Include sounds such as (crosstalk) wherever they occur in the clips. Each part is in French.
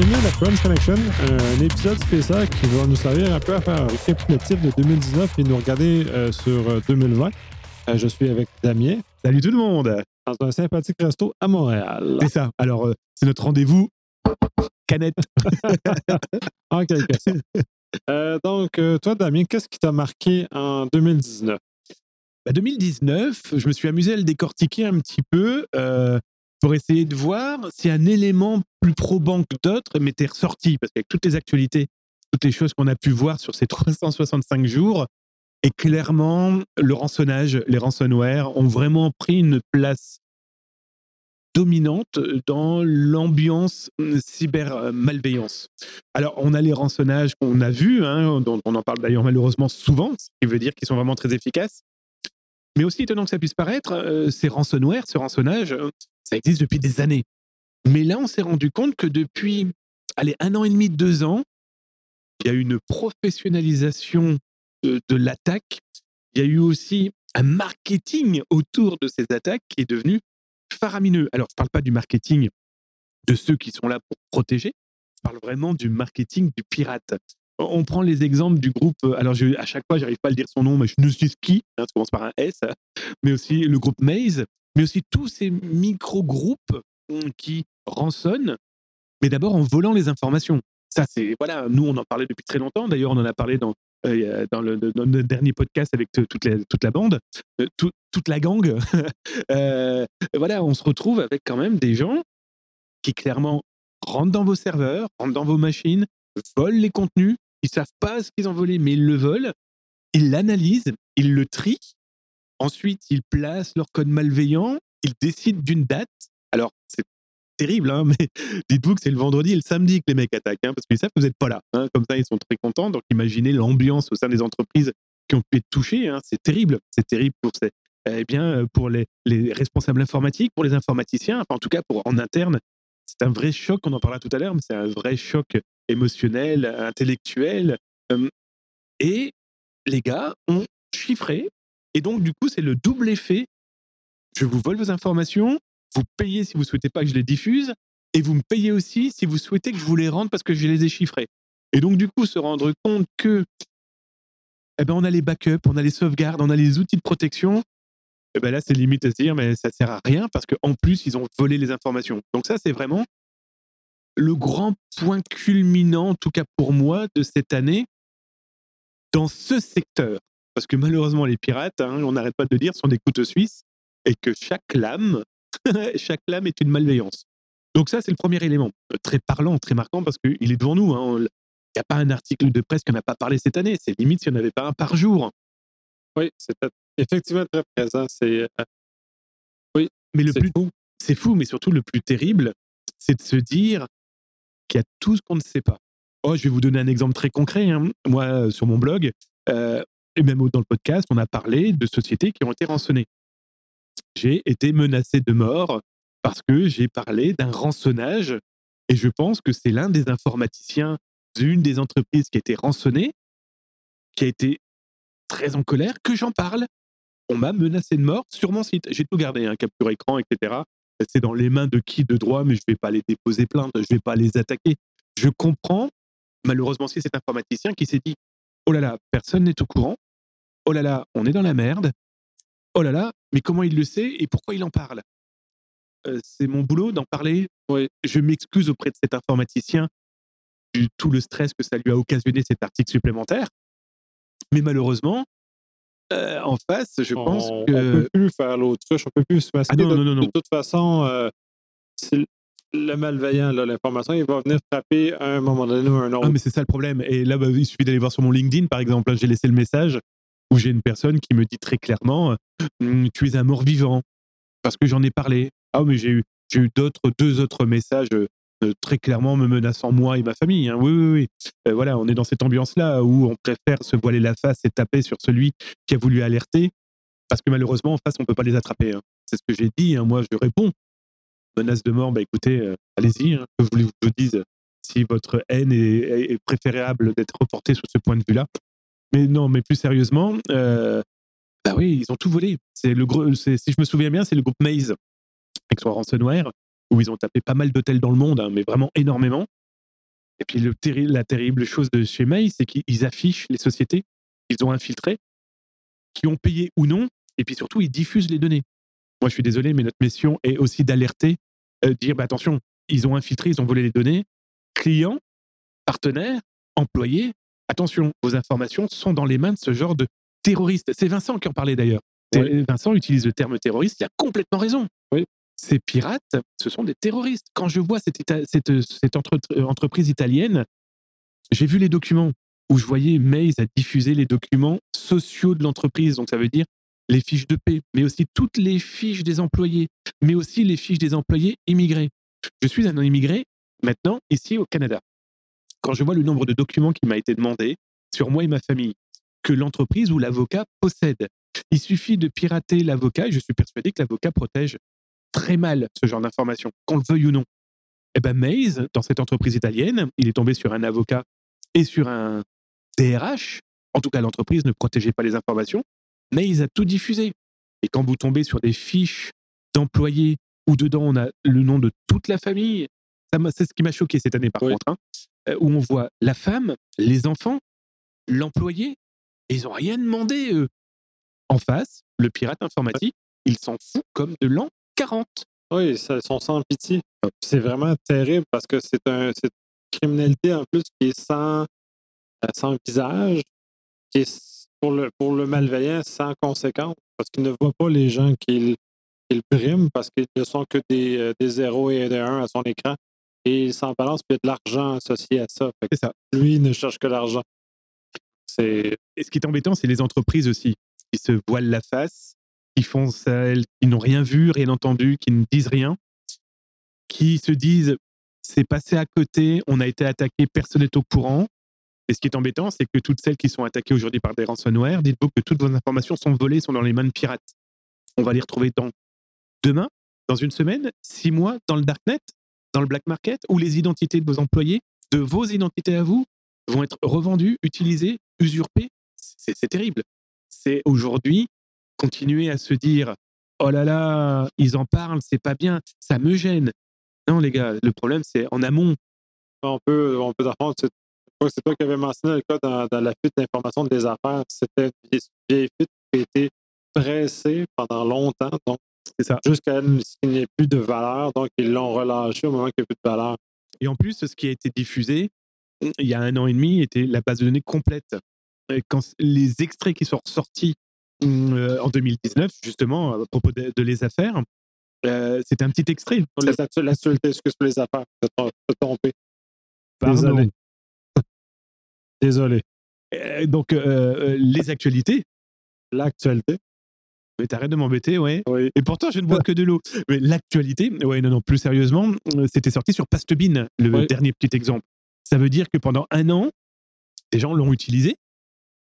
bienvenue à la Crunch Connection, un épisode spécial qui va nous servir un peu à faire un récapitulatif de 2019 et nous regarder euh, sur 2020. Euh, je suis avec Damien. Salut tout le monde! Dans un sympathique resto à Montréal. C'est ça. Alors, euh, c'est notre rendez-vous canette. (laughs) en quelque sorte. (laughs) Euh, donc, euh, toi, Damien, qu'est-ce qui t'a marqué en 2019? Bah, 2019, je me suis amusé à le décortiquer un petit peu euh, pour essayer de voir si un élément plus probant que d'autres m'était ressorti. Parce qu'avec toutes les actualités, toutes les choses qu'on a pu voir sur ces (laughs) 365 jours, et clairement, le rançonnage, les ransomware ont vraiment pris une place dominante dans l'ambiance cyber-malveillance. Alors, on a les rançonnages qu'on a vus, hein, dont on en parle d'ailleurs malheureusement souvent, ce qui veut dire qu'ils sont vraiment très efficaces. Mais aussi étonnant que ça puisse paraître, euh, ces ransomware, ce rançonnage, euh, ça existe depuis des années. Mais là, on s'est rendu compte que depuis, allez, un an et demi, deux ans, il y a eu une professionnalisation de, l'attaque. Il y a eu aussi un marketing autour de ces attaques qui est devenu faramineux. Alors, je ne parle pas du marketing de ceux qui sont là pour protéger, je parle vraiment du marketing du pirate. On prend les exemples du groupe, euh, alors à chaque fois, j'arrive pas à le dire son nom, mais je ne sais qui, hein, ça commence par un S, mais aussi le groupe Maze, mais aussi tous ces micro-groupes qui rançonnent, mais d'abord en volant les informations. Ça, c'est, voilà, nous, on en parlait depuis très longtemps. D'ailleurs, on en a parlé dans, euh, dans, le, le dernier podcast avec toute la, toute la bande, euh, tout- toute la gang. (laughs) Euh, voilà, on se retrouve avec quand même des gens qui clairement rentrent dans vos serveurs, rentrent dans vos machines, volent les contenus. Ils savent pas ce qu'ils ont volé, mais ils le volent. Ils l'analysent, ils le trient. Ensuite, ils placent leur code malveillant. Ils décident d'une date. Alors, c'est terrible, hein, (laughs) mais dites-vous que c'est le vendredi et le samedi que les mecs attaquent, hein, parce qu'ils savent que vous n'êtes pas là. hein. Comme ça, ils sont très contents. Donc, imaginez l'ambiance au sein des entreprises qui ont pu être touchées. hein. C'est terrible. C'est terrible pour ces, eh bien, euh, pour les, les responsables informatiques, pour les informaticiens, en tout cas pour en interne. C'est un vrai choc, on en parlera tout à l'heure, mais c'est un vrai choc émotionnel, intellectuel. Euh, et les gars ont chiffré. Et donc, du coup, c'est le double effet. Je vous vole vos informations, vous payez si vous souhaitez pas que je les diffuse, et vous me payez aussi si vous souhaitez que je vous les rende parce que je les ai chiffrés. Et donc, du coup, se rendre compte que eh ben, on a les backups, on a les sauvegardes, on a les outils de protection. Eh ben là, c'est limite à se dire, mais ça sert à rien parce qu'en plus, ils ont volé les informations. Donc ça, c'est vraiment le grand point culminant, en tout cas pour moi, de cette année dans ce secteur. Parce que malheureusement, les pirates, hein, on n'arrête pas de le dire, sont des couteaux suisses et que chaque lame, (laughs) chaque lame est une malveillance. Donc ça, c'est le premier élément. Très parlant, très marquant parce qu'il est devant nous. hein. Il n'y a pas un article de presse qu'on n'a pas parlé cette année. C'est limite s'il n'y en avait pas un par jour. Oui, c'est effectivement très présent. C'est euh, Mais le plus, fou. c'est fou, mais surtout le plus terrible, c'est de se dire qu'il y a tout ce qu'on ne sait pas. Oh, je vais vous donner un exemple très concret. hein. Moi, sur mon blog, euh, et même dans le podcast, on a parlé de sociétés qui ont été rançonnées. J'ai été menacé de mort parce que j'ai parlé d'un rançonnage et je pense que c'est l'un des informaticiens d'une des entreprises qui a été rançonnée, qui a été très en colère, que j'en parle. On m'a menacé de mort sur mon site. J'ai tout gardé, un capture écran, etc. C'est dans les mains de qui de droit, mais je ne vais pas les déposer plainte, je ne vais pas les attaquer. Je comprends, malheureusement, si cet informaticien qui s'est dit Oh là là, personne n'est au courant. Oh là là, on est dans la merde. Oh là là, mais comment il le sait et pourquoi il en parle? Euh, C'est mon boulot d'en parler. Je m'excuse auprès de cet informaticien du tout le stress que ça lui a occasionné cet article supplémentaire. Mais malheureusement, euh, en face, je pense que. on peut plus faire l'autruche, on peut plus se masquer. Ah non, de, non, non, de non. toute façon, euh, le malveillant, l'information, il va venir frapper à un moment donné ou à un autre. Ah, mais c'est ça le problème. Et là, bah, il suffit d'aller voir sur mon LinkedIn, par exemple. J'ai laissé le message où j'ai une personne qui me dit très clairement Hum, Tu es un mort-vivant. Parce que j'en ai parlé. Ah, mais j'ai eu, d'autres, deux autres messages euh, très clairement me menaçant moi et ma famille. hein. Oui, oui, oui. Euh, voilà, on est dans cette ambiance-là où on préfère se voiler la face et taper sur celui qui a voulu alerter. Parce que malheureusement, en face, on ne peut pas les attraper. hein. C'est ce que j'ai dit. hein. Moi, je réponds. Menace de mort, bah écoutez, euh, allez-y. Que voulez-vous que je dise si votre haine est préférable d'être reportée sur ce point de vue-là? Mais non, mais plus sérieusement, euh, bah oui, ils ont tout volé. C'est le si je me souviens bien, c'est le groupe Maze avec son ransomware où ils ont tapé pas mal d'hôtels dans le monde, hein, mais vraiment énormément. Et puis le la terrible chose de chez May, c'est qu'ils affichent les sociétés qu'ils ont infiltrées, qui ont payé ou non, et puis surtout, ils diffusent les données. Moi, je suis désolé, mais notre mission est aussi d'alerter, euh, dire bah, attention, ils ont infiltré, ils ont volé les données. Clients, partenaires, employés, attention, vos informations sont dans les mains de ce genre de terroristes. C'est Vincent qui en parlait d'ailleurs. Vincent utilise le terme terroriste, il a complètement raison. Oui. Ces pirates, ce sont des terroristes. Quand je vois cette, cette, cette entreprise italienne, j'ai vu les documents où je voyais Maze a diffusé les documents sociaux de l'entreprise. Donc ça veut dire les fiches de paix, mais aussi toutes les fiches des employés, mais aussi les fiches des employés immigrés. Je suis un immigré maintenant ici au Canada. Quand je vois le nombre de documents qui m'a été demandé sur moi et ma famille, que l'entreprise ou l'avocat possède, il suffit de pirater l'avocat, et je suis persuadé que l'avocat protège très mal ce genre d'informations, qu'on le veuille ou non. Eh bien, Maze, dans cette entreprise italienne, il est tombé sur un avocat et sur un DRH. En tout cas, l'entreprise ne protégeait pas les informations. Maze a tout diffusé. Et quand vous tombez sur des fiches d'employés où dedans on a le nom de toute la famille, c'est ce qui m'a choqué cette année par contre, hein, euh, où on voit la femme, les enfants, l'employé, ils n'ont rien demandé, eux. En face, le pirate informatique, il s'en fout comme de l'an 40. Oui, ils sont sans pitié. C'est vraiment terrible parce que c'est un, une criminalité en plus qui est sans, euh, sans visage, qui est pour le, pour le malveillant sans conséquence, parce qu'il ne voit pas les gens qu'il brime parce qu'ils ne sont que des, euh, des zéros et des 1 à son écran. Et il s'en balance, puis il y a de l'argent associé à ça. ça. Lui, il ne cherche que l'argent. Et ce qui est embêtant, c'est les entreprises aussi, qui se voilent la face, qui font celles qui n'ont rien vu, rien entendu, qui ne disent rien, qui se disent c'est passé à côté, on a été attaqué, personne n'est au courant. Et ce qui est embêtant, c'est que toutes celles qui sont attaquées aujourd'hui par des ransomware, dites-vous que toutes vos informations sont volées, sont dans les mains de pirates. On va les retrouver dans demain, dans une semaine, six mois, dans le darknet, dans le black market, où les identités de vos employés, de vos identités à vous, vont être revendues, utilisées, usurpées. C'est terrible. C'est aujourd'hui continuer à se dire oh là là, ils en parlent, c'est pas bien, ça me gêne. Non, les gars, le problème, c'est en amont. On peut, on peut c'est toi qui avais mentionné le cas dans, la fuite d'informations des affaires. C'était une vieille fuite qui a été pressée pendant longtemps, jusqu'à ce qu'il n'y ait plus de valeur. Donc, ils l'ont relâché au moment qu'il n'y a plus de valeur. Et en plus, ce qui a été diffusé il y a un an et demi était la base de données complète. Quand les extraits qui sont sortis euh, en 2019, justement, à propos de, les affaires, euh, c'était un petit extrait. L'actualité, excuse les affaires, te tromper. Désolé. (laughs) Désolé. Euh, donc, les actualités. L'actualité. Mais t'arrêtes de m'embêter, ouais. Oui. Et pourtant, je ne bois que de l'eau. Mais l'actualité, ouais, non, non, plus sérieusement, c'était sorti sur Pastebin, le dernier petit exemple. Ça veut dire que pendant un an, des gens l'ont utilisé.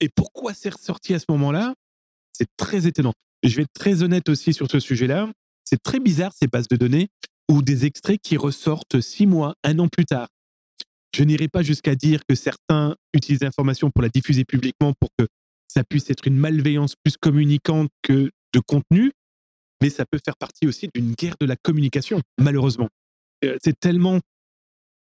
Et pourquoi c'est ressorti à ce moment-là? C'est très étonnant. Je vais être très honnête aussi sur ce sujet-là. C'est très bizarre ces bases de données ou des extraits qui ressortent six mois, un an plus tard. Je n'irai pas jusqu'à dire que certains utilisent l'information pour la diffuser publiquement pour que ça puisse être une malveillance plus communicante que de contenu, mais ça peut faire partie aussi d'une guerre de la communication, malheureusement. Euh, c'est tellement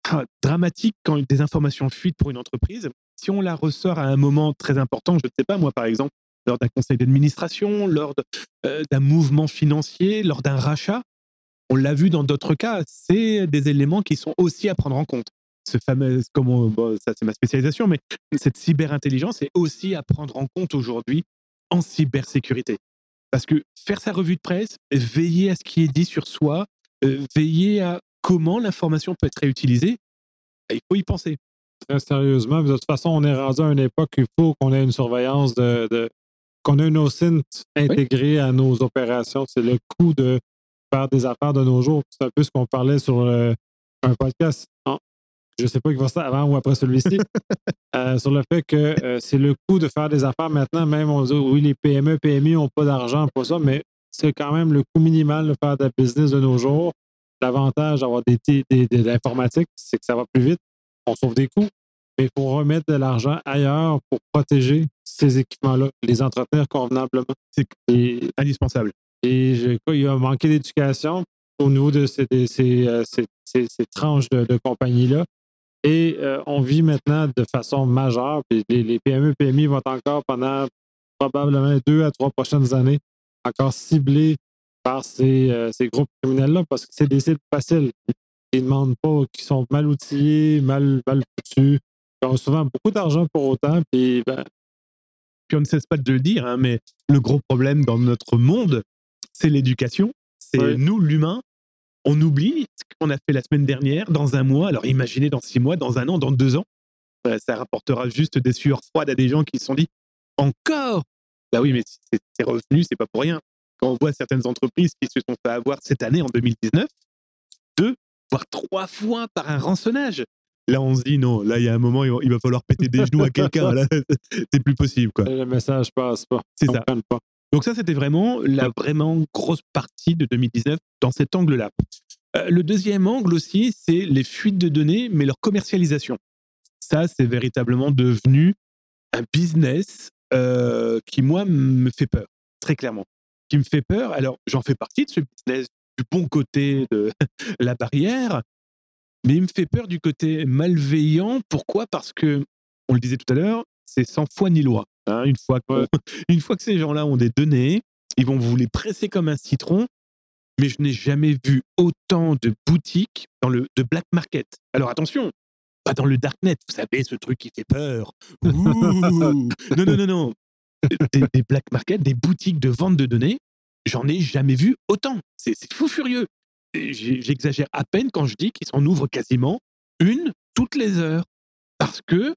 ah, dramatique quand des informations fuitent pour une entreprise. Si on la ressort à un moment très important, je ne sais pas, moi par exemple, lors d'un conseil d'administration, lors euh, d'un mouvement financier, lors d'un rachat, on l'a vu dans d'autres cas, c'est des éléments qui sont aussi à prendre en compte. Ce fameux, comme ça c'est ma spécialisation, mais cette cyberintelligence est aussi à prendre en compte aujourd'hui en cybersécurité. Parce que faire sa revue de presse, veiller à ce qui est dit sur soi, euh, veiller à comment l'information peut être réutilisée, il faut y penser. Très sérieusement, de toute façon, on est rendu à une époque où il faut qu'on ait une surveillance de, qu'on ait une OSINT intégrée à nos opérations. C'est le coût de faire des affaires de nos jours. C'est un peu ce qu'on parlait sur euh, un podcast. Je ne sais pas qui va ça avant ou après celui-ci. (laughs) Euh, sur le fait que euh, c'est le coût de faire des affaires maintenant. Même on dit oui, les PME, PMI n'ont pas d'argent pour ça, mais c'est quand même le coût minimal de faire de business de nos jours. L'avantage d'avoir des, des, de l'informatique, c'est que ça va plus vite, on sauve des coûts, mais il faut remettre de l'argent ailleurs pour protéger ces équipements-là, les entretenir convenablement. C'est indispensable. Et je, il a manqué d'éducation au niveau de ces, ces, euh, ces, ces tranches de, compagnie-là. Et euh, on vit maintenant de façon majeure, puis les, les PME, PMI vont encore pendant probablement deux à trois prochaines années encore ciblés par ces, euh, ces groupes criminels-là parce que c'est des cibles faciles. Ils ne demandent pas, qui sont mal outillés, mal, mal foutus, qui ont souvent beaucoup d'argent pour autant, puis ben, puis on ne cesse pas de le dire, hein, mais le gros problème dans notre monde, c'est l'éducation. C'est nous, l'humain. On oublie ce qu'on a fait la semaine dernière, dans un mois. Alors imaginez dans six mois, dans un an, dans deux ans. Euh, ça rapportera juste des sueurs froides à des gens qui se sont dit encore Bah oui, mais c'est revenu, c'est pas pour rien. Quand on voit certaines entreprises qui se sont fait avoir cette année, en 2019, deux, voire trois fois par un rançonnage. Là, on se dit non, là, il y a un moment, il va falloir péter des genoux à quelqu'un. (laughs) (laughs) C'est plus possible. Quoi. Le message passe pas. C'est ça. Pas. Donc, ça, c'était vraiment la vraiment grosse partie de 2019 dans cet angle-là. Euh, le deuxième angle aussi, c'est les fuites de données, mais leur commercialisation. Ça, c'est véritablement devenu un business euh, qui, moi, me fait peur, très clairement. Qui me fait peur. Alors, j'en fais partie de ce business du bon côté de (laughs) la barrière, mais il me fait peur du côté malveillant. Pourquoi? Parce que, on le disait tout à l'heure, c'est sans foi ni loi. Hein. (laughs) une, fois que, ces gens-là ont des données, ils vont vous les presser comme un citron. Mais je n'ai jamais vu autant de boutiques dans le de black market. Alors attention, pas dans le darknet, vous savez, ce truc qui fait peur. non, non, non, non. Des, des, black market, des boutiques de vente de données, j'en ai jamais vu autant. C'est fou furieux j'exagère à peine quand je dis qu'ils s'en ouvrent quasiment une toutes les heures. Parce que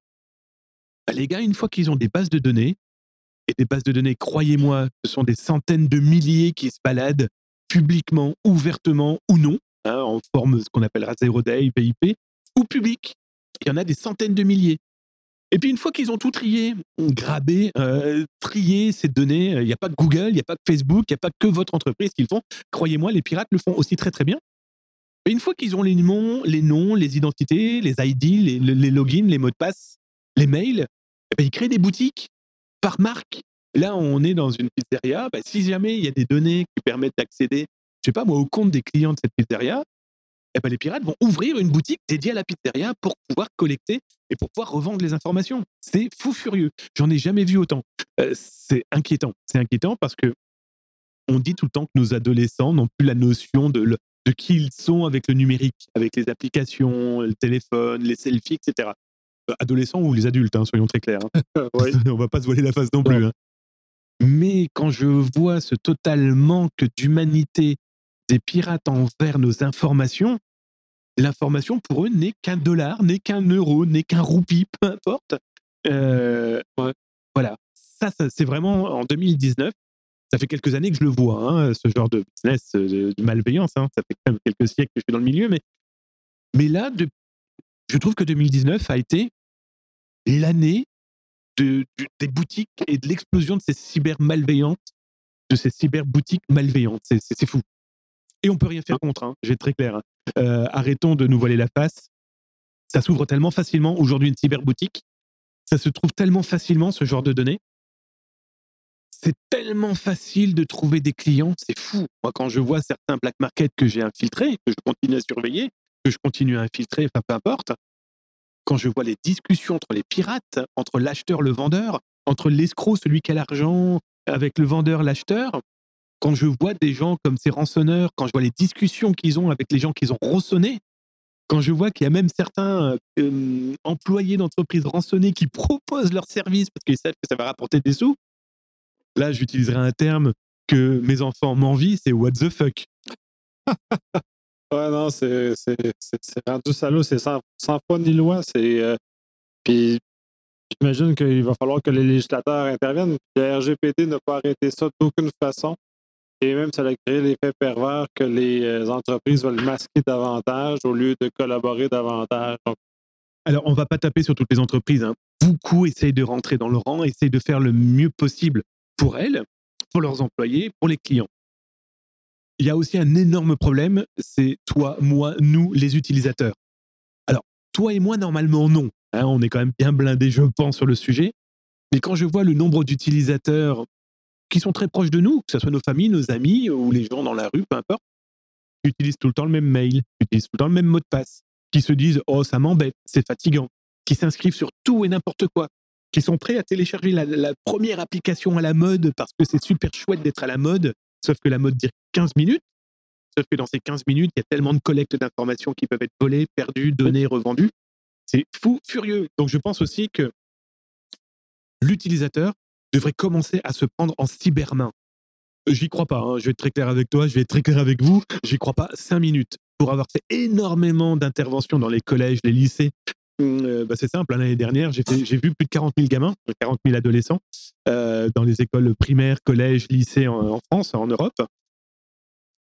bah, les gars, une fois qu'ils ont des bases de données, et des bases de données, croyez-moi, ce sont des centaines de milliers qui se baladent publiquement, ouvertement ou non, hein, en forme ce qu'on appellera zero day, VIP, ou public. Il y en a des centaines de milliers. Et puis une fois qu'ils ont tout trié, grabé, euh, trié ces données, il n'y a pas que Google, il n'y a pas que Facebook, il n'y a pas que votre entreprise qui le font. Croyez-moi, les pirates le font aussi très très bien. Et une fois qu'ils ont les noms, les noms, les identités, les ID, les, logins, les mots de passe, les mails, eh ben, ils créent des boutiques par marque. Là, on est dans une pizzeria. Ben, si jamais il y a des données qui permettent d'accéder, je sais pas moi, au compte des clients de cette pizzeria, eh ben, les pirates vont ouvrir une boutique dédiée à la pizzeria pour pouvoir collecter et pour pouvoir revendre les informations. C'est fou furieux. J'en ai jamais vu autant. Euh, c'est inquiétant. C'est inquiétant parce que on dit tout le temps que nos adolescents n'ont plus la notion de, de qui ils sont avec le numérique, avec les applications, le téléphone, les selfies, etc. Euh, adolescents ou les adultes, hein, soyons très clairs. Hein. (laughs) (laughs) on va pas se voiler la face non plus. Hein. Mais quand je vois ce total manque d'humanité des pirates envers nos informations, l'information pour eux n'est qu'un dollar, n'est qu'un euro, n'est qu'un roupie, (laughs) peu importe. Euh, voilà. Ça, c'est vraiment en 2019. Ça fait quelques années que je le vois, hein, ce genre de business de, malveillance. Hein. Ça fait quand même quelques siècles que je suis dans le milieu, mais, mais là, de, je trouve que 2019 a été l'année de, des boutiques et de l'explosion de ces cyber malveillantes, de ces cyber boutiques malveillantes. C'est fou. Et on peut rien faire contre, hein, je très clair. Hein. Euh, arrêtons de nous voiler la face. Ça s'ouvre tellement facilement. Aujourd'hui, une cyberboutique, ça se trouve tellement facilement, ce genre de données. C'est tellement facile de trouver des clients, c'est fou. Moi, quand je vois certains black market que j'ai infiltrés, que je continue à surveiller, que je continue à infiltrer, enfin peu importe, quand je vois les discussions entre les pirates, entre l'acheteur, le vendeur, entre l'escroc, celui qui a l'argent, avec le vendeur, l'acheteur, quand je vois des gens comme ces rançonneurs, quand je vois les discussions qu'ils ont avec les gens qu'ils ont rançonnés, quand je vois qu'il y a même certains employés d'entreprises rançonnés qui proposent leurs services parce qu'ils savent que ça va rapporter des sous, là, j'utiliserai un terme que mes enfants m'envient, c'est what the fuck. (laughs) ouais, non, c'est rendu salaud, c'est sans, sans foi ni loi. Euh, puis j'imagine qu'il va falloir que les législateurs interviennent. Le RGPD n'a pas arrêté ça d'aucune façon. Et même, ça a créé l'effet pervers que les euh, entreprises veulent masquer davantage au lieu de collaborer davantage. Alors, on ne va pas taper sur toutes les entreprises. Hein. Beaucoup essayent de rentrer dans le rang, essayent de faire le mieux possible pour elles, pour leurs employés, pour les clients. Il y a aussi un énorme problème, c'est toi, moi, nous, les utilisateurs. Alors, toi et moi, normalement, non. Hein, on est quand même bien blindés, je pense, sur le sujet. Mais quand je vois le nombre d'utilisateurs qui sont très proches de nous, que ce soit nos familles, nos amis ou les gens dans la rue, peu importe, qui utilisent tout le temps le même mail, qui utilisent tout le temps le même mot de passe, qui se disent Oh, ça m'embête, c'est fatigant, qui s'inscrivent sur tout et n'importe quoi, qui sont prêts à télécharger la, première application à la mode parce que c'est super chouette d'être à la mode, sauf que la mode dure 15 minutes. Sauf que dans ces 15 minutes, il y a tellement de collectes d'informations qui peuvent être volées, perdues, données, revendues. C'est fou, furieux. Donc je pense aussi que l'utilisateur devrait commencer à se prendre en cybermain. J'y crois pas, hein. je vais être très clair avec toi, je vais être très clair avec vous, j'y crois pas cinq minutes. Pour avoir fait énormément d'interventions dans les collèges, les lycées, euh, bah, c'est simple, hein, l'année dernière, j'ai vu plus de 40 000 gamins, 40 000 adolescents euh, dans les écoles primaires, collèges, lycées en, France, en Europe.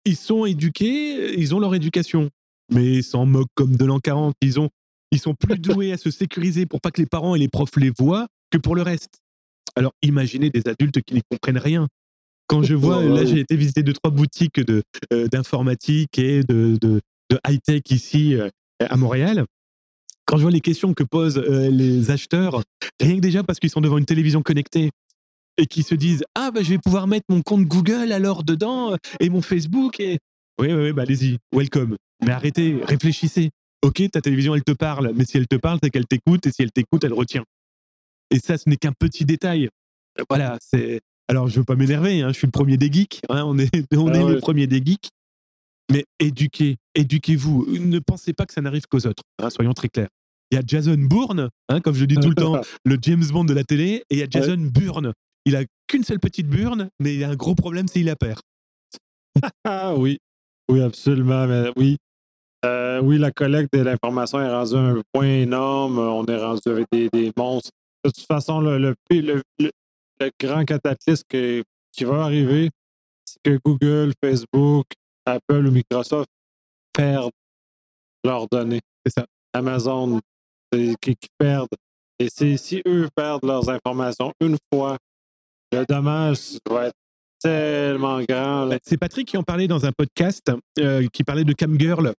Ils sont éduqués, ils ont leur éducation, mais ils s'en moquent comme de l'an 40. Ils, ont, ils sont plus (laughs) doués à se sécuriser pour pas que les parents et les profs les voient que pour le reste. Alors imaginez des adultes qui n'y comprennent rien. Quand je vois, là j'ai été visiter deux, trois boutiques de, euh, d'informatique et de, de, high-tech ici euh, à Montréal. Quand je vois les questions que posent euh, les acheteurs, rien que déjà parce qu'ils sont devant une télévision connectée et qui se disent Ah, bah, je vais pouvoir mettre mon compte Google alors dedans et mon Facebook. Et... Oui, oui, oui bah, allez-y, welcome. Mais arrêtez, réfléchissez. Ok, ta télévision, elle te parle, mais si elle te parle, c'est qu'elle t'écoute, et si elle t'écoute, elle retient. Et ça, ce n'est qu'un petit détail. Voilà, c'est. Alors, je veux pas m'énerver, hein, je suis le premier des geeks. Hein, on est, (laughs) on ah est le premier des geeks. Mais éduquez, éduquez-vous. Ne pensez pas que ça n'arrive qu'aux autres. Hein, soyons très clairs. Il y a Jason Bourne, comme je dis tout le temps, (laughs) le James Bond de la télé, et il y a Jason Bourne. Il a qu'une seule petite burne, mais il a un gros problème, c'est il la perd. ah oui, oui, absolument. Mais oui, euh, oui, la collecte de l'information est rendue un point énorme. On est rendu avec des monstres de toute façon, le, le, grand cataclysme qui va arriver, c'est que Google, Facebook, Apple ou Microsoft perdent leurs données. C'est ça. Amazon, qui, perdent. Et si eux perdent leurs informations une fois, le dommage va être tellement grand. Ben, c'est Patrick qui en parlait dans un podcast, euh, qui parlait de Camgirl,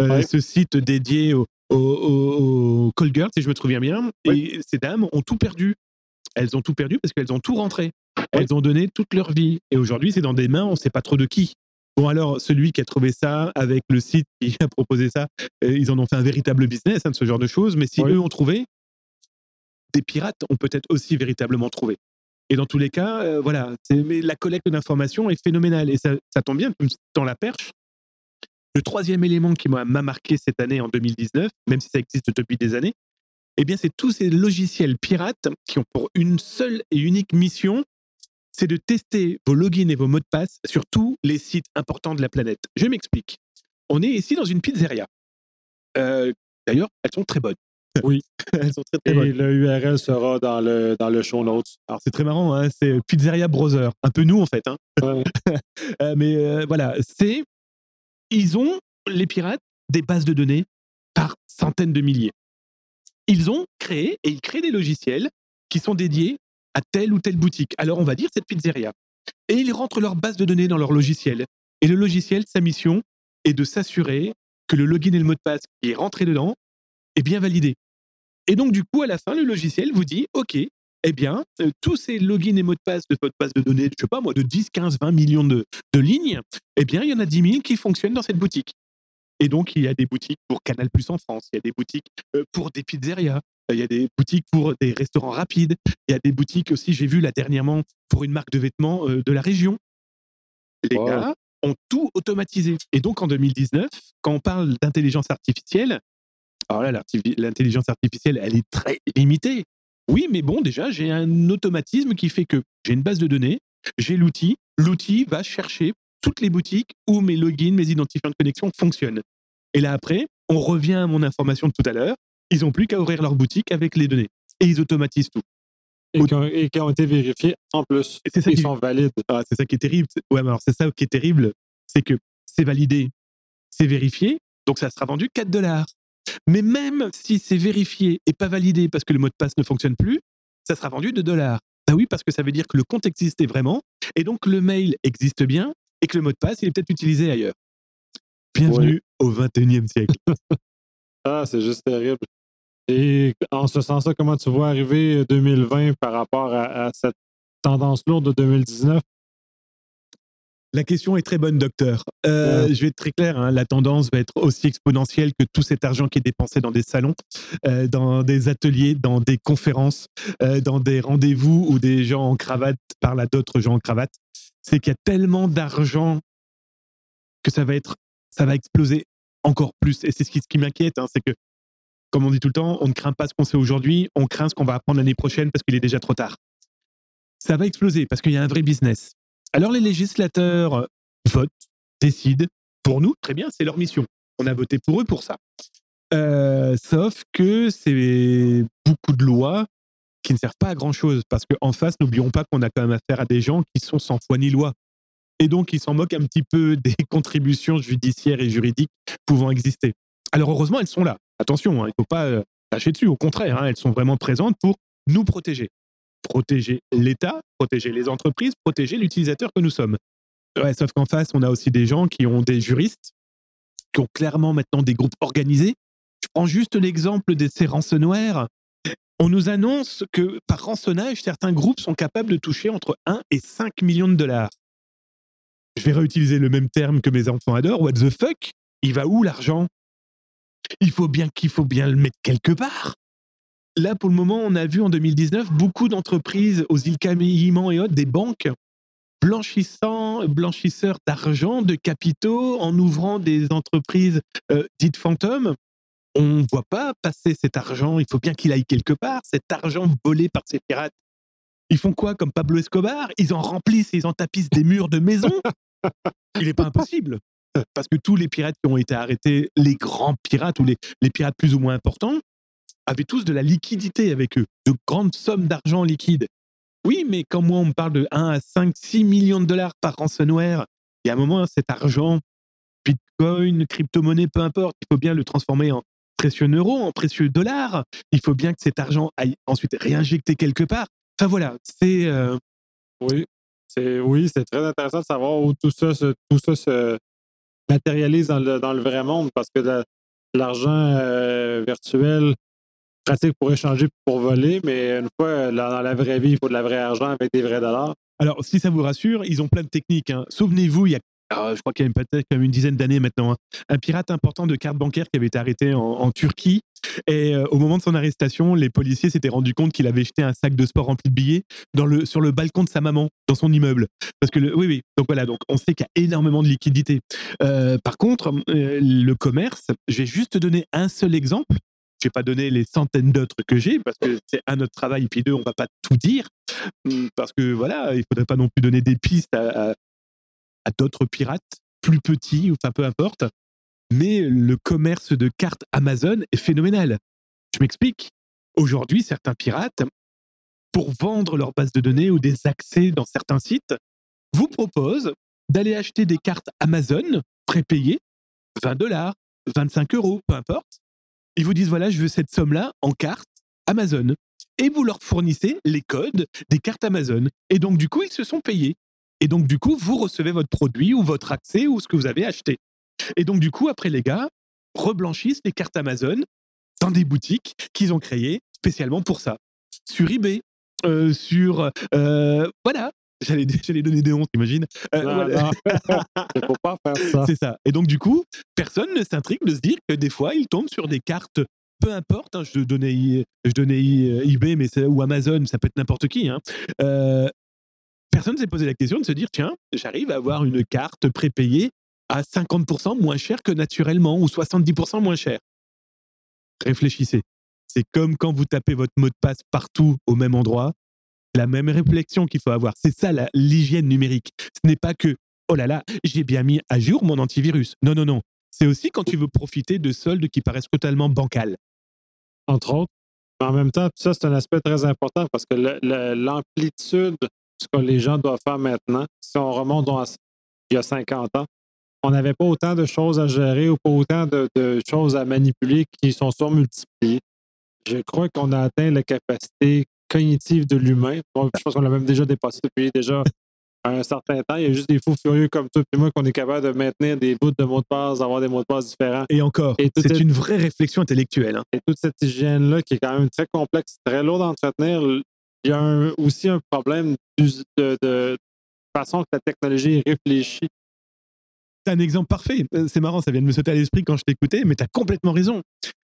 euh, ce site dédié aux, au, Call Girl, si je me souviens bien. Et ces dames ont tout perdu. Elles ont tout perdu parce qu'elles ont tout rentré. Elles ont donné toute leur vie. Et aujourd'hui, c'est dans des mains, on ne sait pas trop de qui. Bon, alors, celui qui a trouvé ça avec le site qui a proposé ça, euh, ils en ont fait un véritable business, hein, de ce genre de choses. Mais si eux ont trouvé, des pirates ont peut-être aussi véritablement trouvé. Et dans tous les cas, euh, voilà, mais la collecte d'informations est phénoménale. Et ça, ça tombe bien, dans la perche, le troisième élément qui m'a marqué cette année en 2019, même si ça existe depuis des années, eh bien, c'est tous ces logiciels pirates qui ont pour une seule et unique mission, c'est de tester vos logins et vos mots de passe sur tous les sites importants de la planète. Je m'explique. On est ici dans une pizzeria. Euh, d'ailleurs, elles sont très bonnes. (laughs) Oui, elles sont très, très bonnes. Et le URL sera dans le, dans le show notes. Alors, c'est très marrant, hein, c'est Pizzeria Browser. Un peu nous, en fait. Hein. (laughs) Euh, mais euh, voilà, c'est ils ont, les pirates, des bases de données par centaines de milliers. Ils ont créé et ils créent des logiciels qui sont dédiés à telle ou telle boutique. Alors on va dire cette pizzeria. Et ils rentrent leur base de données dans leur logiciel. Et le logiciel, sa mission est de s'assurer que le login et le mot de passe qui est rentré dedans est bien validé. Et donc, du coup, à la fin, le logiciel vous dit, OK, eh bien, euh, tous ces logins et mots de passe de votre base de données, je sais pas moi, de 10, 15, 20 millions de, lignes, eh bien, il y en a 10 000 qui fonctionnent dans cette boutique. Et donc, il y a des boutiques pour Canal Plus en France, il y a des boutiques euh, pour des pizzerias, il y a des boutiques pour des restaurants rapides, il y a des boutiques aussi, j'ai vu là dernièrement, pour une marque de vêtements euh, de la région. Les gars ont tout automatisé. Et donc, en 2019, quand on parle d'intelligence artificielle, alors là, l'intelligence artificielle, elle est très limitée. Oui, mais bon, déjà, j'ai un automatisme qui fait que j'ai une base de données, j'ai l'outil, l'outil va chercher toutes les boutiques où mes logins, mes identifiants de connexion fonctionnent. Et là, après, on revient à mon information de tout à l'heure, ils n'ont plus qu'à ouvrir leur boutique avec les données. Et ils automatisent tout. Et qui ont, été vérifiés en plus. Et ça ils sont valides. Ah, c'est ça qui est terrible. Ouais, mais alors c'est ça qui est terrible, c'est que c'est validé, c'est vérifié, donc ça sera vendu 4 dollars. Mais même si c'est vérifié et pas validé parce que le mot de passe ne fonctionne plus, ça sera vendu de dollars. Ah oui, parce que ça veut dire que le compte existait vraiment, et donc le mail existe bien, et que le mot de passe, il est peut-être utilisé ailleurs. Bienvenue au 21e siècle. (laughs) ah, c'est juste terrible. Et en ce sens-là, comment tu vois arriver 2020 par rapport à, cette tendance lourde de 2019? La question est très bonne, docteur. Euh, je vais être très clair, hein, la tendance va être aussi exponentielle que tout cet argent qui est dépensé dans des salons, euh, dans des ateliers, dans des conférences, euh, dans des rendez-vous où des gens en cravate parlent à d'autres gens en cravate. C'est qu'il y a tellement d'argent que ça va être, ça va exploser encore plus. Et c'est ce qui, m'inquiète, hein, c'est que, comme on dit tout le temps, on ne craint pas ce qu'on sait aujourd'hui, on craint ce qu'on va apprendre l'année prochaine parce qu'il est déjà trop tard. Ça va exploser parce qu'il y a un vrai business. Alors les législateurs euh, votent, décident. Pour nous, très bien, c'est leur mission. On a voté pour eux pour ça. Euh, sauf que c'est beaucoup de lois qui ne servent pas à grand chose parce qu'en face, n'oublions pas qu'on a quand même affaire à des gens qui sont sans foi ni loi. Et donc, ils s'en moquent un petit peu (laughs) des contributions judiciaires et juridiques pouvant exister. Alors, heureusement, elles sont là. Attention, hein, il ne faut pas euh, lâcher dessus. Au contraire, hein, elles sont vraiment présentes pour nous protéger protéger l'État, protéger les entreprises, protéger l'utilisateur que nous sommes. sauf qu'en face, on a aussi des gens qui ont des juristes, qui ont clairement maintenant des groupes organisés. Je prends juste l'exemple de ces. On nous annonce que par rançonnage, certains groupes sont capables de toucher entre 1 et 5 millions de dollars. Je vais réutiliser le même terme que mes enfants adorent. What the fuck? Il va où l'argent? Il faut bien qu'il faut bien le mettre quelque part. Là, pour le moment, on a vu en 2019 beaucoup d'entreprises aux îles Caïmans et autres, des banques blanchissant, blanchisseurs d'argent, de capitaux, en ouvrant des entreprises euh, dites fantômes. On ne voit pas passer cet argent. Il faut bien qu'il aille quelque part. Cet argent volé par ces pirates. Ils font quoi comme Pablo Escobar? Ils en remplissent ils en tapissent des murs de maisons? (laughs) Il n'est pas impossible. Parce que tous les pirates qui ont été arrêtés, les grands pirates ou les, les pirates plus ou moins importants, avaient tous de la liquidité avec eux, de grandes sommes d'argent liquide. Oui, mais quand moi on me parle de 1 à 5, 6 millions de dollars par ransomware, il y a un moment, cet argent, Bitcoin, crypto-monnaie, peu importe, il faut bien le transformer en précieux euros, en précieux dollars. Il faut bien que cet argent aille ensuite réinjecter quelque part. Enfin voilà, c'est. Euh, oui, oui, c'est très intéressant de savoir où tout ça, se, tout ça se matérialise dans le, dans le vrai monde parce que l'argent euh, virtuel pratique pour échanger pour voler, mais une fois dans la vraie vie, il faut de la vraie argent avec des vrais dollars. Alors, si ça vous rassure, ils ont plein de techniques. Hein. Souvenez-vous, il y a je crois qu'il y a peut-être une dizaine d'années maintenant, hein, un pirate important de cartes bancaires qui avait été arrêté en, Turquie. Et euh, au moment de son arrestation, les policiers s'étaient rendus compte qu'il avait jeté un sac de sport rempli de billets sur le balcon de sa maman, dans son immeuble. Parce que, oui, oui, donc voilà, donc on sait qu'il y a énormément de liquidités. Euh, par contre, euh, le commerce, je vais juste donner un seul exemple je vais pas donner les centaines d'autres que j'ai parce que c'est un autre travail, puis deux, on va pas tout dire hum, parce que voilà, il faudrait pas non plus donner des pistes à, d'autres pirates plus petits ou enfin peu importe. Mais le commerce de cartes Amazon est phénoménal. Je m'explique. Aujourd'hui, certains pirates, pour vendre leur base de données ou des accès dans certains sites, vous proposent d'aller acheter des cartes Amazon prépayées, 20 dollars, 25 euros, peu importe, ils vous disent voilà, je veux cette somme-là en carte Amazon. Et vous leur fournissez les codes des cartes Amazon. Et donc, du coup, ils se sont payés. Et donc, du coup, vous recevez votre produit ou votre accès ou ce que vous avez acheté. Et donc, du coup, après, les gars reblanchissent les cartes Amazon dans des boutiques qu'ils ont créées spécialement pour ça. Sur eBay, euh, sur. Euh, voilà, J'allais, (laughs) donner des hontes, imagine. Euh, (laughs) faut pas faire ça. C'est ça. Et donc, du coup, personne ne s'intrigue de se dire que des fois, ils tombent sur des cartes, peu importe, hein, je donnais, je donnais euh, eBay mais ou Amazon, ça peut être n'importe qui. Hein. Euh, personne ne s'est posé la question de se dire tiens, j'arrive à avoir une carte prépayée à 50% moins cher que naturellement ou 70% moins cher. Réfléchissez. C'est comme quand vous tapez votre mot de passe partout au même endroit la même réflexion qu'il faut avoir. C'est ça l'hygiène numérique. Ce n'est pas que, oh là là, j'ai bien mis à jour mon antivirus. Non, non, non. C'est aussi quand tu veux profiter de soldes qui paraissent totalement bancales. Entre autres. En même temps, ça, c'est un aspect très important parce que l'amplitude de ce que les gens doivent faire maintenant, si on remonte il y a 50 ans, on n'avait pas autant de choses à gérer ou pas autant de, de choses à manipuler qui sont surmultipliées. Je crois qu'on a atteint la capacité cognitive de l'humain. je pense qu'on l'a même déjà dépassé depuis déjà (laughs) un certain temps. Il y a juste des fous furieux comme toi et moi qu'on est capable de maintenir des bouts de mots de passe, d'avoir des mots de passe différents. Et encore, c'est une vraie réflexion intellectuelle. Hein. Et toute cette hygiène-là qui est quand même très complexe, très lourde à entretenir, il y a aussi un problème de, façon que la technologie est réfléchie. C'est un exemple parfait. Euh, c'est marrant, ça vient de me sauter à l'esprit quand je t'écoutais, mais tu as complètement raison.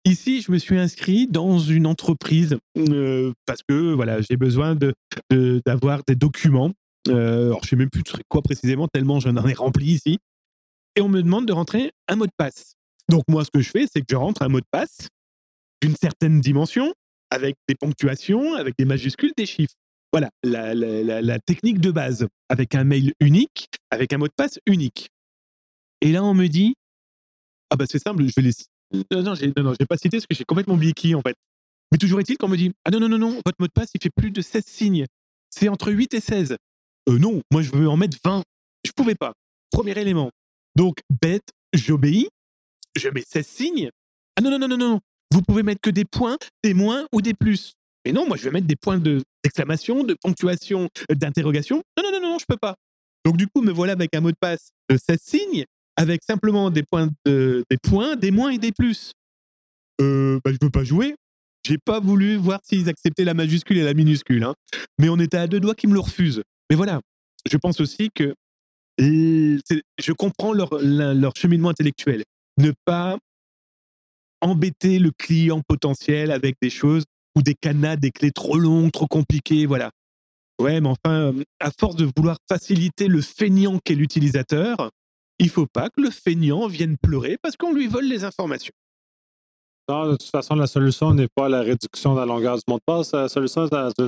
Ici, je me suis inscrit dans une entreprise euh, parce que voilà, j'ai besoin d'avoir des documents. Euh, alors, je sais même plus quoi précisément, tellement j'en ai rempli ici. Et on me demande de rentrer un mot de passe. Donc, moi, ce que je fais, c'est que je rentre un mot de passe d'une certaine dimension, avec des ponctuations, avec des majuscules, des chiffres. Voilà, la, technique de base, avec un mail unique, avec un mot de passe unique. Et là, on me dit, ah bah c'est simple, je vais les... Non, non, j'ai, non, pas cité parce que j'ai complètement oublié qui, en fait. Mais toujours est-il qu'on me dit, ah non, non, non, non, votre mot de passe, il fait plus de 16 signes. C'est entre 8 et 16. Euh, non, moi, je veux en mettre 20. Je pouvais pas. Premier élément. Donc, bête, j'obéis, je mets 16 signes. Ah non, non, non, non, non, vous pouvez mettre que des points, des moins ou des plus. Mais non, moi je vais mettre des points d'exclamation, de, ponctuation, euh, d'interrogation. Non, non, non, non, je peux pas. Donc du coup, me voilà avec un mot de passe de 16 signes, avec simplement des points, des points, des moins et des plus. Euh, bah, je veux pas jouer. J'ai pas voulu voir s'ils acceptaient la majuscule et la minuscule. Hein. Mais on était à deux doigts qu'ils me le refusent. Mais voilà, je pense aussi que je comprends leur cheminement intellectuel. Ne pas embêter le client potentiel avec des choses ou des cadenas, des clés trop longues, trop compliquées, voilà. Ouais, mais enfin, à force de vouloir faciliter le feignant qu'est l'utilisateur, il faut pas que le feignant vienne pleurer parce qu'on lui vole les informations. Non, de toute façon, la solution n'est pas la réduction de la longueur du mot de passe. La solution est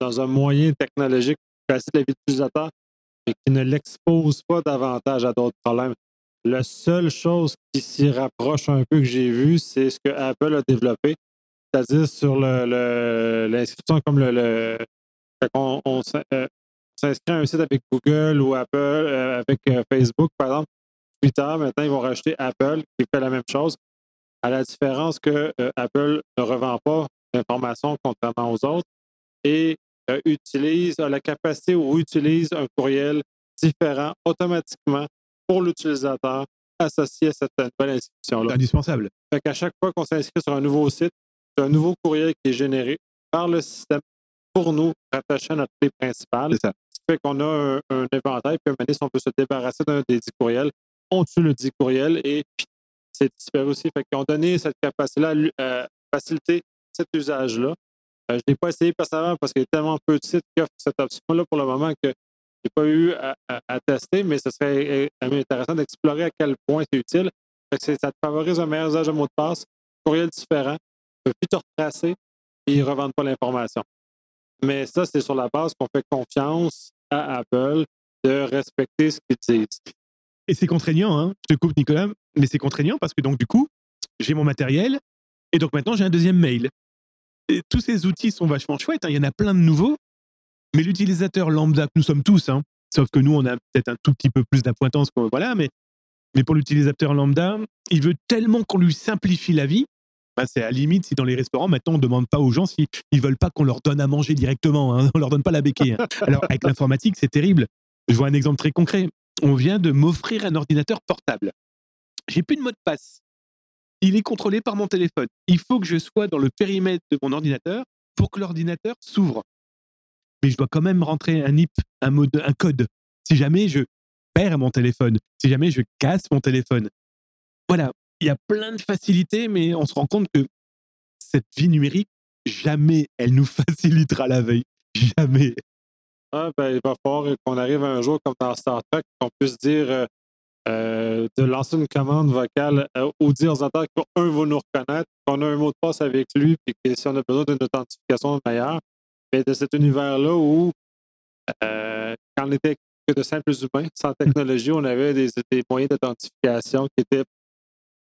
dans, un moyen technologique qui facilite la vie de l'utilisateur, mais qui ne l'expose pas davantage à d'autres problèmes. La seule chose qui s'y rapproche un peu que j'ai vu, c'est ce que Apple a développé, c'est-à-dire sur l'inscription comme le, on, euh, s'inscrit à un site avec Google ou Apple, euh, avec euh, Facebook, par exemple, Twitter, maintenant ils vont rajouter Apple qui fait la même chose, à la différence que Apple ne revend pas l'information contrairement aux autres et utilise a la capacité ou utilise un courriel différent automatiquement pour l'utilisateur associé à cette nouvelle inscription-là. Indispensable. Fait qu'à chaque fois qu'on s'inscrit sur un nouveau site, c'est un nouveau courriel qui est généré par le système pour nous rattacher à notre clé principale. C'est ça. Ce qui fait qu'on a un, inventaire, puis à un on peut se débarrasser d'un des 10 courriels. On tue le 10 courriel et puis c'est aussi. Fait qu'ils ont donné cette capacité-là à faciliter cet usage-là. Euh, je n'ai pas essayé personnellement parce qu'il y a tellement peu de sites qui offrent cette option-là pour le moment que n'ai pas eu à, tester, mais ce serait euh, intéressant d'explorer à quel point c'est utile. ça te favorise un meilleur usage de mot de passe, courriel différent, tu peux plus te retracer et ils ne revendent pas l'information. Mais ça, c'est sur la base qu'on fait confiance à Apple de respecter ce qu'ils disent. Et c'est contraignant, hein? je te coupe Nicolas, mais c'est contraignant parce que donc du coup, j'ai mon matériel et donc maintenant j'ai un deuxième mail. Tous ces outils sont vachement chouettes, hein. il y en a plein de nouveaux, mais l'utilisateur lambda que nous sommes tous, hein, sauf que nous, on a peut-être un tout petit peu plus d'appointance, voilà, mais, mais pour l'utilisateur lambda, il veut tellement qu'on lui simplifie la vie. Bah, c'est à la limite si dans les restaurants, maintenant, on ne demande pas aux gens s'ils ne veulent pas qu'on leur donne à manger directement. Hein, on ne leur donne pas la béquille. Hein. (laughs) Alors, avec l'informatique, c'est terrible. Je vois un exemple très concret. On vient de m'offrir un ordinateur portable. J'ai plus de mot de passe. Il est contrôlé par mon téléphone. Il faut que je sois dans le périmètre de mon ordinateur pour que l'ordinateur s'ouvre mais je dois quand même rentrer un NIP, un, mode, un code. Si jamais je perds mon téléphone, si jamais je casse mon téléphone. Voilà, il y a plein de facilités, mais on se rend compte que cette vie numérique, jamais elle nous (laughs) facilitera la veille. Jamais. Ah, ben, il va falloir qu'on arrive un jour, comme dans Star Trek, qu'on puisse dire euh, euh, de lancer une commande vocale euh, aux utilisateurs qu'un va nous reconnaître, qu'on a un mot de passe avec lui, puis que si on a besoin d'une authentification meilleure, de cet univers-là où, euh, quand on était que de simples humains, sans mmh. technologie, on avait des, moyens d'authentification qui étaient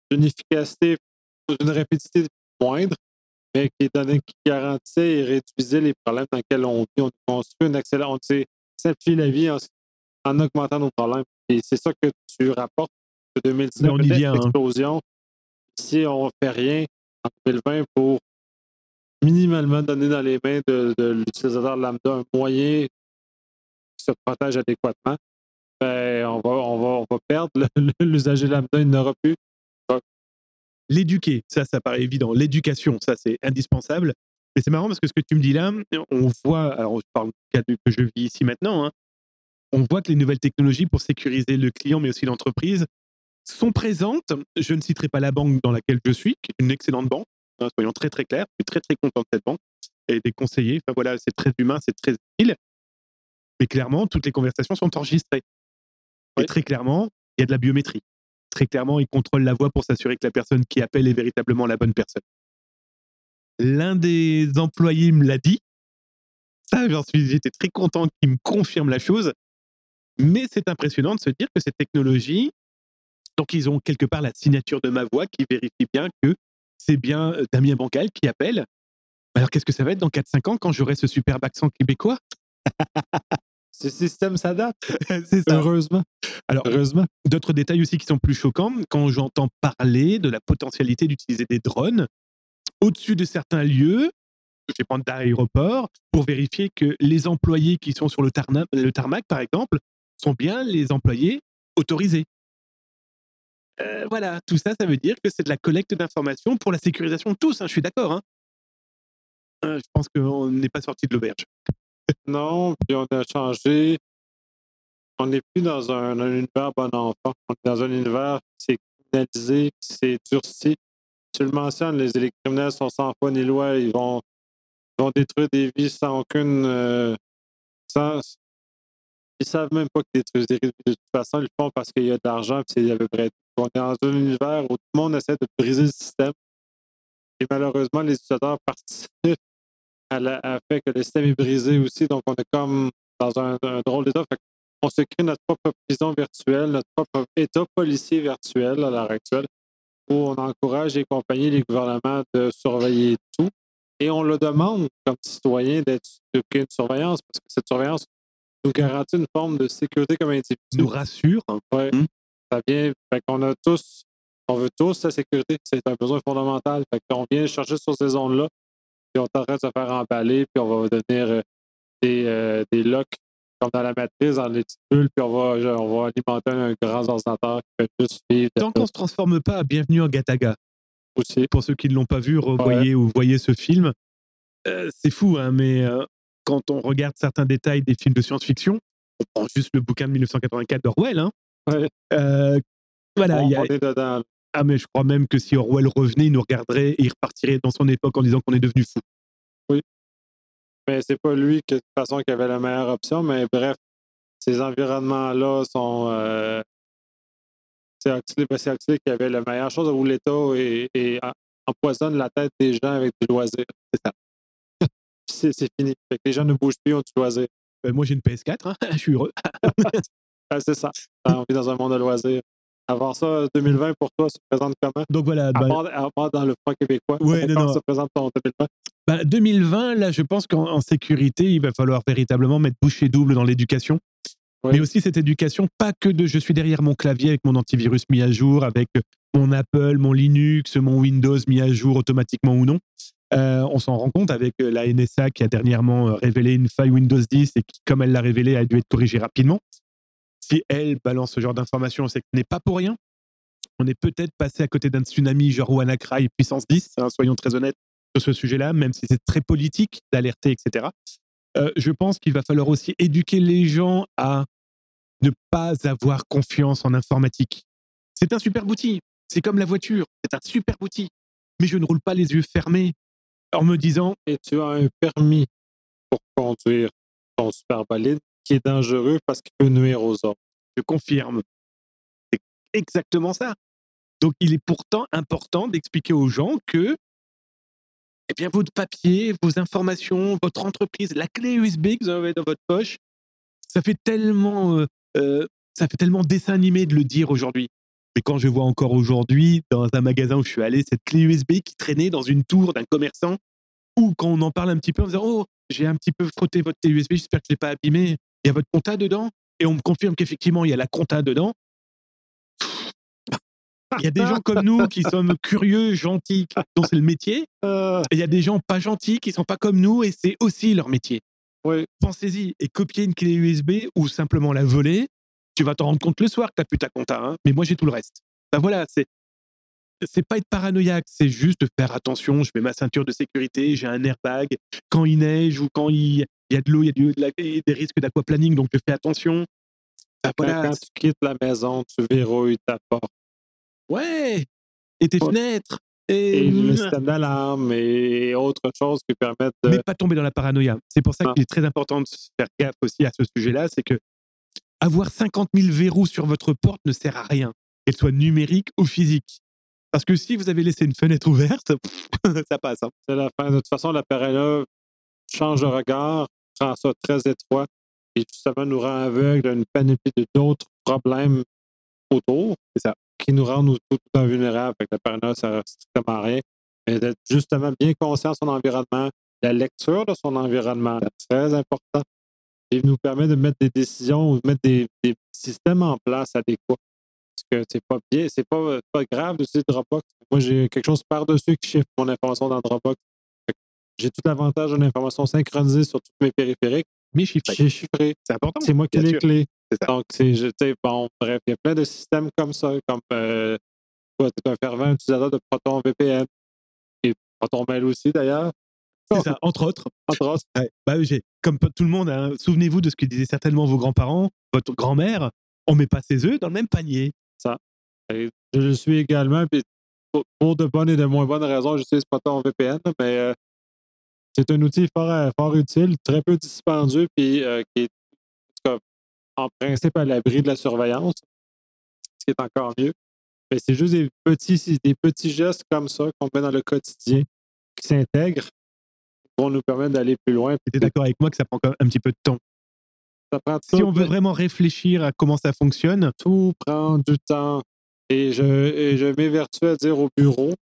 d'une efficacité, d'une rapidité moindre, mais qui, donnait, qui garantissait et réduisait les problèmes dans lesquels on vit. On construit une excellente, on simplifie la vie en, augmentant nos problèmes. Et c'est ça que tu rapportes de 2019, on y hein. explosion. Si on ne fait rien en 2020 pour minimalement donner dans les mains de, l'utilisateur lambda un moyen qui se protège adéquatement, ben, on va perdre. L'usager lambda, il n'aura plus. L'éduquer, ça, ça paraît évident. L'éducation, ça, c'est indispensable. Mais c'est marrant parce que ce que tu me dis là, on voit, alors je parle du cas que je vis ici maintenant, hein, on voit que les nouvelles technologies pour sécuriser le client, mais aussi l'entreprise, sont présentes. Je ne citerai pas la banque dans laquelle je suis, qui est une excellente banque. Hein, soyons très très clairs. Je suis très très content de cette banque et des conseillers. Enfin voilà, c'est très humain, c'est très utile. Mais clairement, toutes les conversations sont enregistrées. Et très clairement, il y a de la biométrie. Très clairement, ils contrôlent la voix pour s'assurer que la personne qui appelle est véritablement la bonne personne. L'un des employés me l'a dit. Ça, j'en suis, j'étais très content qu'il me confirme la chose. Mais c'est impressionnant de se dire que cette technologie, donc ils ont quelque part la signature de ma voix qui vérifie bien que c'est bien euh, Damien Bancal qui appelle. Alors qu'est-ce que ça va être dans 4-5 ans quand j'aurai ce superbe accent québécois? Ce système s'adapte. (laughs) Heureusement. Alors, Heureusement. d'autres détails aussi qui sont plus choquants, quand j'entends parler de la potentialité d'utiliser des drones au-dessus de certains lieux, je vais prendre d'aéroport, pour vérifier que les employés qui sont sur le, tarna- le tarmac, par exemple, sont bien les employés autorisés. Euh, voilà, tout ça, ça veut dire que c'est de la collecte d'informations pour la sécurisation de tous. hein, je suis d'accord. hein. Euh, je pense qu'on n'est pas sorti de l'auberge. (laughs) Non, puis on a changé. On n'est plus dans un, un univers bon enfant. On est dans un univers qui s'est criminalisé, qui s'est durci. Tu le mentionnes, les, les criminels sont sans foi ni loi. Ils vont, vont détruire des vies sans aucune. euh, sans, ils savent même pas qu'ils détruisent des vies. De toute façon, ils le font parce qu'il y a de l'argent puis c'est à peu près. On est dans un univers où tout le monde essaie de briser le système. Et malheureusement, les utilisateurs participent à la- à fait que le système est brisé aussi. Donc, on est comme dans un, un drôle d'état. On se crée notre propre prison virtuelle, notre propre état policier virtuel à l'heure actuelle, où on encourage les compagnies, les gouvernements de surveiller tout. Et on le demande comme citoyen d'être une surveillance, parce que cette surveillance nous garantit une forme de sécurité comme individu. Nous rassure. Ouais. Mm. Ça vient. Fait qu'on a tous, on veut tous la sécurité. C'est un besoin fondamental. Fait qu'on vient chercher sur ces zones-là, puis on est en train de se faire emballer, puis on va devenir euh, des, euh, des locks comme dans la matrice, dans les petites bulles, puis on va, on va alimenter un grand ordinateur qui fait juste vivre Tant qu'on ne se transforme pas Bienvenue en Gataga, aussi. pour ceux qui ne l'ont pas vu, revoyez ou voyez ce film. Euh, c'est fou, hein, mais euh, quand on regarde certains détails des films de science-fiction, on prend juste le bouquin de 1984 d'Orwell. Hein, Ouais. euh, voilà, on, y a- dedans. ah, mais je crois même que si Orwell revenait, il nous regarderait et il repartirait dans son époque en disant qu'on est devenu fou. Mais c'est pas lui que, de toute façon qui avait la meilleure option, mais bref, ces environnements-là sont. euh, c'est Huxley, ben, qui avait la meilleure chose où l'État en- empoisonne la tête des gens avec du loisir. C'est ça. (laughs) C'est fini. Fait que les gens ne bougent plus, ont du loisir. Euh, moi, j'ai une PS4, hein, (laughs) je suis heureux. (laughs) Ah, c'est ça. On vit dans un monde de loisirs. Avant ça, 2020 pour toi se présente comment? Donc voilà, À bah, part, à part dans le front québécois. Ouais, non, non. se présente ton 2020? bah, 2020, là, je pense qu'en en sécurité, il va falloir véritablement mettre bouchée double dans l'éducation. Oui. Mais aussi cette éducation, pas que de je suis derrière mon clavier avec mon antivirus mis à jour, avec mon Apple, mon Linux, mon Windows mis à jour automatiquement ou non. Euh, on s'en rend compte avec euh, la NSA qui a dernièrement euh, révélé une faille Windows 10 et qui, comme elle l'a révélé, a dû être corrigée rapidement. Si elle balance ce genre d'informations, c'est que ce n'est pas pour rien. On est peut-être passé à côté d'un tsunami genre WannaCry puissance 10, hein, soyons très honnêtes sur ce sujet-là, même si c'est très politique d'alerter, etc. Euh, je pense qu'il va falloir aussi éduquer les gens à ne pas avoir confiance en informatique. C'est un super outil. C'est comme la voiture. C'est un super outil. Mais je ne roule pas les yeux fermés en me disant Et tu as un permis pour conduire ton super bolide qui est dangereux parce qu'il peut nuire aux je confirme. C'est exactement ça. Donc, il est pourtant important d'expliquer aux gens que eh bien, votre papier, vos informations, votre entreprise, la clé USB que vous avez dans votre poche, ça fait tellement, euh, euh, ça fait tellement dessin animé de le dire aujourd'hui. Mais quand je vois encore aujourd'hui, dans un magasin où je suis allé, cette clé USB qui traînait dans une tour d'un commerçant, ou quand on en parle un petit peu en disant Oh, j'ai un petit peu frotté votre clé USB, j'espère que je ne l'ai pas abîmé. Il y a votre compta dedans Et on me confirme qu'effectivement, il y a la compta dedans. Il y a des gens comme nous qui sommes curieux, gentils, dont c'est le métier. Et il y a des gens pas gentils qui sont pas comme nous et c'est aussi leur métier. oui, Pensez-y et copier une clé USB ou simplement la voler, tu vas t'en rendre compte le soir que tu plus ta compta. hein. mais moi, j'ai tout le reste. Ben voilà, c'est c'est pas être paranoïaque, c'est juste de faire attention. Je mets ma ceinture de sécurité, j'ai un airbag. Quand il neige ou quand il, il y a de l'eau, il y a du- de la- des risques d'aquaplaning, donc je fais attention. Quand, quand tu quittes la maison, tu verrouilles ta porte. Ouais! Et tes fenêtres. Et Et, le système d'alarme et autres choses qui permettent de. mais pas tomber dans la paranoïa. C'est pour ça qu'il est très important de se faire gaffe aussi à ce sujet-là, c'est que avoir 50 000 verrous sur votre porte ne sert à rien, qu'elle soit numérique ou physique. Parce que si vous avez laissé une fenêtre ouverte, (laughs) ça passe. hein. C'est la fin. De toute façon, l'appareil-là change de regard, rend ça très étroit et justement nous rend aveugle à une panoplie d'autres problèmes autour. Qui nous rendent tout le temps vulnérables. Fait que l'appareil-là, ça sert strictement rien. Mais d'être justement bien conscient de son environnement, la lecture de son environnement, c'est très important. Et nous permet de mettre des décisions ou de mettre des, des systèmes en place adéquats. Parce que c'est pas bien, c'est pas, pas grave d'utiliser Dropbox. Moi, j'ai quelque chose par-dessus qui chiffre mon information dans Dropbox. J'ai tout l'avantage d'une information synchronisée sur tous mes périphériques. Mais chiffré. J'ai chiffré. C'est important. C'est moi qui ai les clés. C'est ça. Donc, c'est, je- tu sais, bon, bref, il y a plein de systèmes comme ça, comme euh, toi, tu es un fervent utilisateur de Proton VPN et Proton Mail aussi, d'ailleurs, C'est ça, entre autres. entre autres. Ouais. Bah, j'ai, comme pas tout le monde, hein, souvenez-vous de ce que disaient certainement vos grands-parents, votre grand-mère, on met pas ses œufs dans le même panier. Et je le suis également, puis pour, pour de bonnes et de moins bonnes raisons, j'utilise Proton VPN, mais euh, c'est un outil fort, euh, fort utile, très peu dispendieux, puis euh, qui est en, tout cas, en principe à l'abri de la surveillance, ce qui est encore mieux. Mais c'est juste des petits, des petits gestes comme ça qu'on met dans le quotidien qui s'intègrent pour nous permettre d'aller plus loin. Tu es d'accord avec moi que ça prend quand même un petit peu de temps? Ça prend Si on veut vraiment réfléchir à comment ça fonctionne, tout prend du temps. Et je, et je m'évertue à dire au bureau,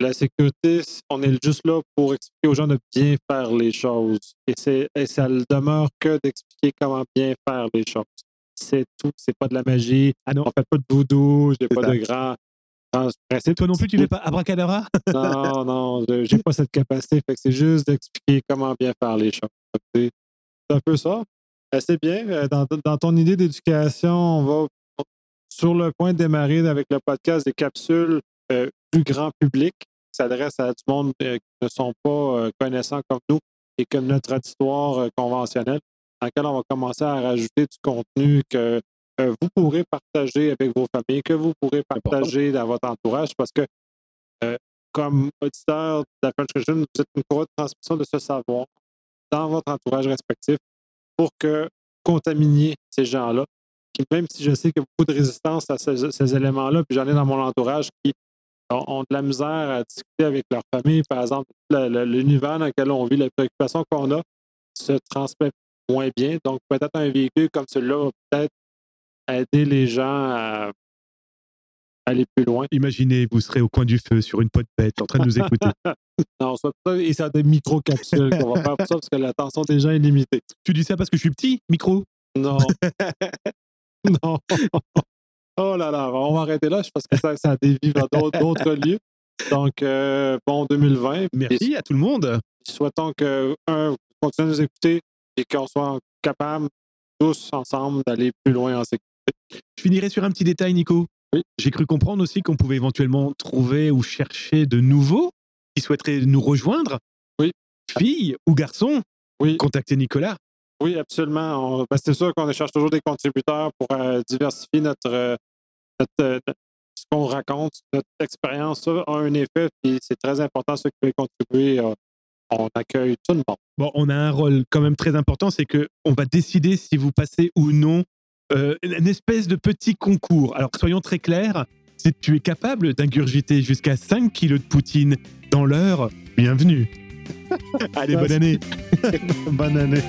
la sécurité, on est juste là pour expliquer aux gens de bien faire les choses. Et, c'est, et ça ne demeure que d'expliquer comment bien faire les choses. C'est tout. C'est pas de la magie. Ah non. On fait pas de voodoo. J'ai pas ça. de grand, grand principe. toi non plus, tu fais pas abracadabra? Non, non, je- j'ai pas cette capacité. Fait que c'est juste d'expliquer comment bien faire les choses. C'est un peu ça. Euh, C'est bien. Euh, Dans, dans ton idée d'éducation, on va sur le point de démarrer avec le podcast des capsules euh, plus grand public qui s'adressent à du monde euh, qui ne sont pas euh, connaissants comme nous et comme notre auditoire euh, conventionnel, dans lequel on va commencer à rajouter du contenu que vous pourrez partager avec vos familles, que vous pourrez partager dans votre entourage parce que comme auditeur de la French Connection, vous êtes une courroie de transmission de ce savoir dans votre entourage respectif pour que contaminiez ces gens-là. Qui, même si je sais qu'il y a beaucoup de résistance à ces, ces éléments-là, puis j'en ai dans mon entourage qui ont, de la misère à discuter avec leur famille, par exemple, le- le- l'univers dans lequel on vit, les préoccupations qu'on a se transmet moins bien. Donc, peut-être un véhicule comme celui-là va peut-être aider les gens à aller plus loin. Imaginez, vous serez au coin du feu sur une pote bête en train de nous écouter. (laughs) Non, soit et ça des micro-capsules qu'on va faire pour ça parce que l'attention des gens est limitée. tu dis ça parce que je suis petit, micro? Non. (laughs) non. (laughs) Oh là là, on va arrêter là parce que ça, ça dévie vers d'autres lieux. Donc, euh, bon 2020. Merci à tout le monde. souhaitons que, un, vous continuez à nous écouter et qu'on soit capables tous ensemble d'aller plus loin en sécurité. Je finirai sur un petit détail, Nico. Oui. J'ai cru comprendre aussi qu'on pouvait éventuellement trouver ou chercher de nouveaux qui souhaiteraient nous rejoindre. Oui. Filles ou garçons, Oui, contactez Nicolas. oui, absolument. Ben, c'est sûr qu'on cherche toujours des contributeurs pour euh, diversifier notre, euh, notre, euh, ce qu'on raconte, notre expérience. Ça a un effet, puis c'est très important, ceux qui veulent contribuer. euh, on accueille tout le monde. Bon, on a un rôle quand même très important, c'est que on va décider si vous passez ou non euh, une espèce de petit concours. Alors soyons très clairs, si tu es capable d'ingurgiter jusqu'à 5 kilos de poutine dans l'heure, bienvenue. (laughs) Allez, bonne année. (laughs) Bonne année.